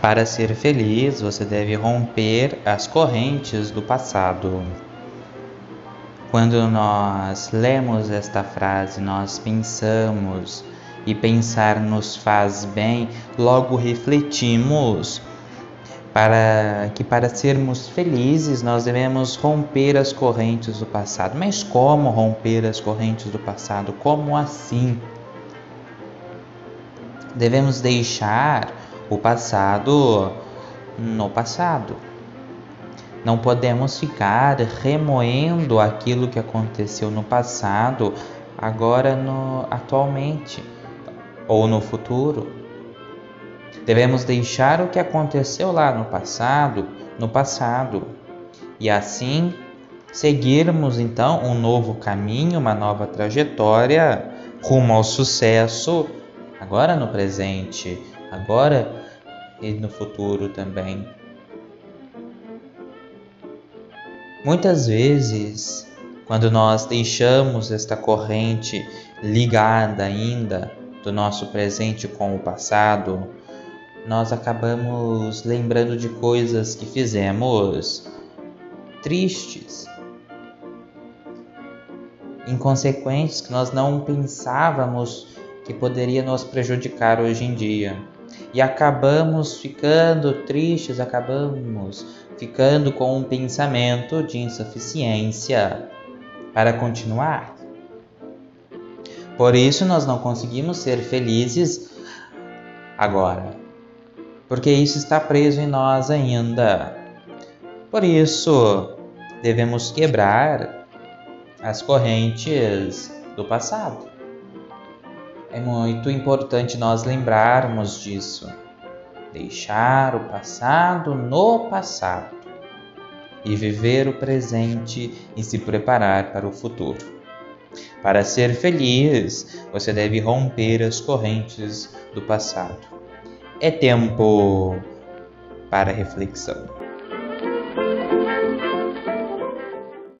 Para ser feliz, você deve romper as correntes do passado. Quando nós lemos esta frase, nós pensamos e pensar nos faz bem, logo refletimos para que para sermos felizes nós devemos romper as correntes do passado. Mas como romper as correntes do passado? Como assim? Devemos deixar o passado no passado. Não podemos ficar remoendo aquilo que aconteceu no passado agora no atualmente ou no futuro. Devemos deixar o que aconteceu lá no passado, no passado, e assim seguirmos então um novo caminho, uma nova trajetória rumo ao sucesso agora no presente, agora e no futuro também. Muitas vezes, quando nós deixamos esta corrente ligada ainda do nosso presente com o passado, nós acabamos lembrando de coisas que fizemos tristes, inconsequentes, que nós não pensávamos que poderia nos prejudicar hoje em dia. E acabamos ficando tristes, acabamos ficando com um pensamento de insuficiência para continuar. Por isso nós não conseguimos ser felizes agora, porque isso está preso em nós ainda. Por isso devemos quebrar as correntes do passado. É muito importante nós lembrarmos disso. Deixar o passado no passado e viver o presente e se preparar para o futuro. Para ser feliz, você deve romper as correntes do passado. É tempo para reflexão.